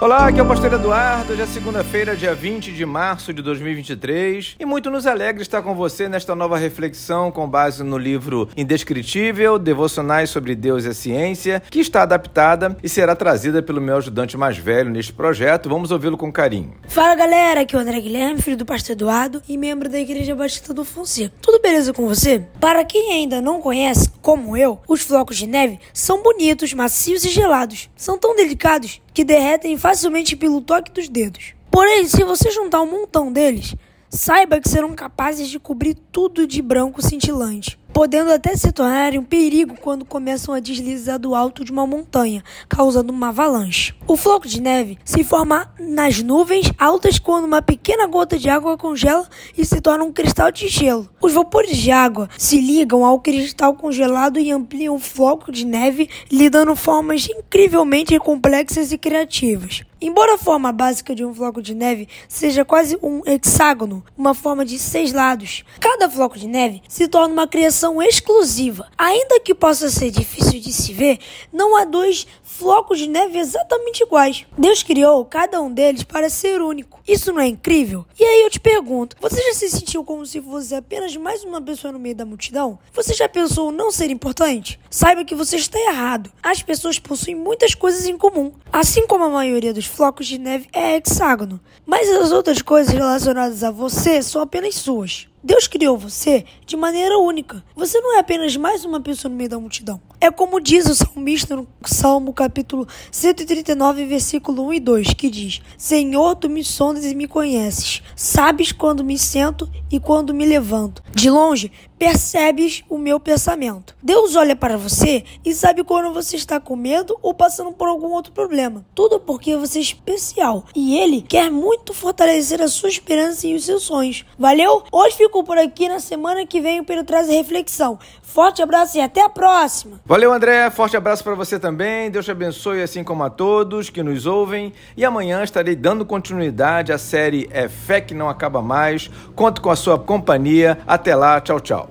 Olá, aqui é o Pastor Eduardo. Hoje é segunda-feira, dia 20 de março de 2023. E muito nos alegra estar com você nesta nova reflexão com base no livro Indescritível, Devocionais sobre Deus e a Ciência, que está adaptada e será trazida pelo meu ajudante mais velho neste projeto. Vamos ouvi-lo com carinho. Fala galera, aqui é o André Guilherme, filho do Pastor Eduardo e membro da Igreja Batista do Fonseca. Tudo beleza com você? Para quem ainda não conhece, como eu, os flocos de neve são bonitos, macios e gelados. São tão delicados que derretem facilmente pelo toque dos dedos. Porém, se você juntar um montão deles, saiba que serão capazes de cobrir tudo de branco cintilante podendo até se tornar um perigo quando começam a deslizar do alto de uma montanha, causando uma avalanche. O floco de neve se forma nas nuvens altas quando uma pequena gota de água congela e se torna um cristal de gelo. Os vapores de água se ligam ao cristal congelado e ampliam o floco de neve, lhe dando formas incrivelmente complexas e criativas. Embora a forma básica de um floco de neve seja quase um hexágono, uma forma de seis lados, cada floco de neve se torna uma criação exclusiva. Ainda que possa ser difícil de se ver, não há dois flocos de neve exatamente iguais. Deus criou cada um deles para ser único. Isso não é incrível? E aí eu te pergunto, você já se sentiu como se fosse apenas mais uma pessoa no meio da multidão? Você já pensou não ser importante? Saiba que você está errado. As pessoas possuem muitas coisas em comum, assim como a maioria dos flocos de neve é hexágono. Mas as outras coisas relacionadas a você são apenas suas. Deus criou você de maneira única. Você não é apenas mais uma pessoa no meio da multidão. É como diz o salmista no Salmo capítulo 139, versículo 1 e 2, que diz: Senhor, tu me sondas e me conheces. Sabes quando me sento e quando me levanto. De longe, percebes o meu pensamento. Deus olha para você e sabe quando você está com medo ou passando por algum outro problema. Tudo porque você é especial e Ele quer muito fortalecer a sua esperança e os seus sonhos. Valeu? Hoje fico por aqui. Na semana que vem o Pedro traz reflexão. Forte abraço e até a próxima. Valeu, André. Forte abraço para você também. Deus te abençoe, assim como a todos que nos ouvem. E amanhã estarei dando continuidade à série É Fé que Não Acaba Mais. Conto com a sua companhia. Até lá. Tchau, tchau.